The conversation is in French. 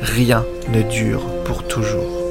rien ne dure pour toujours.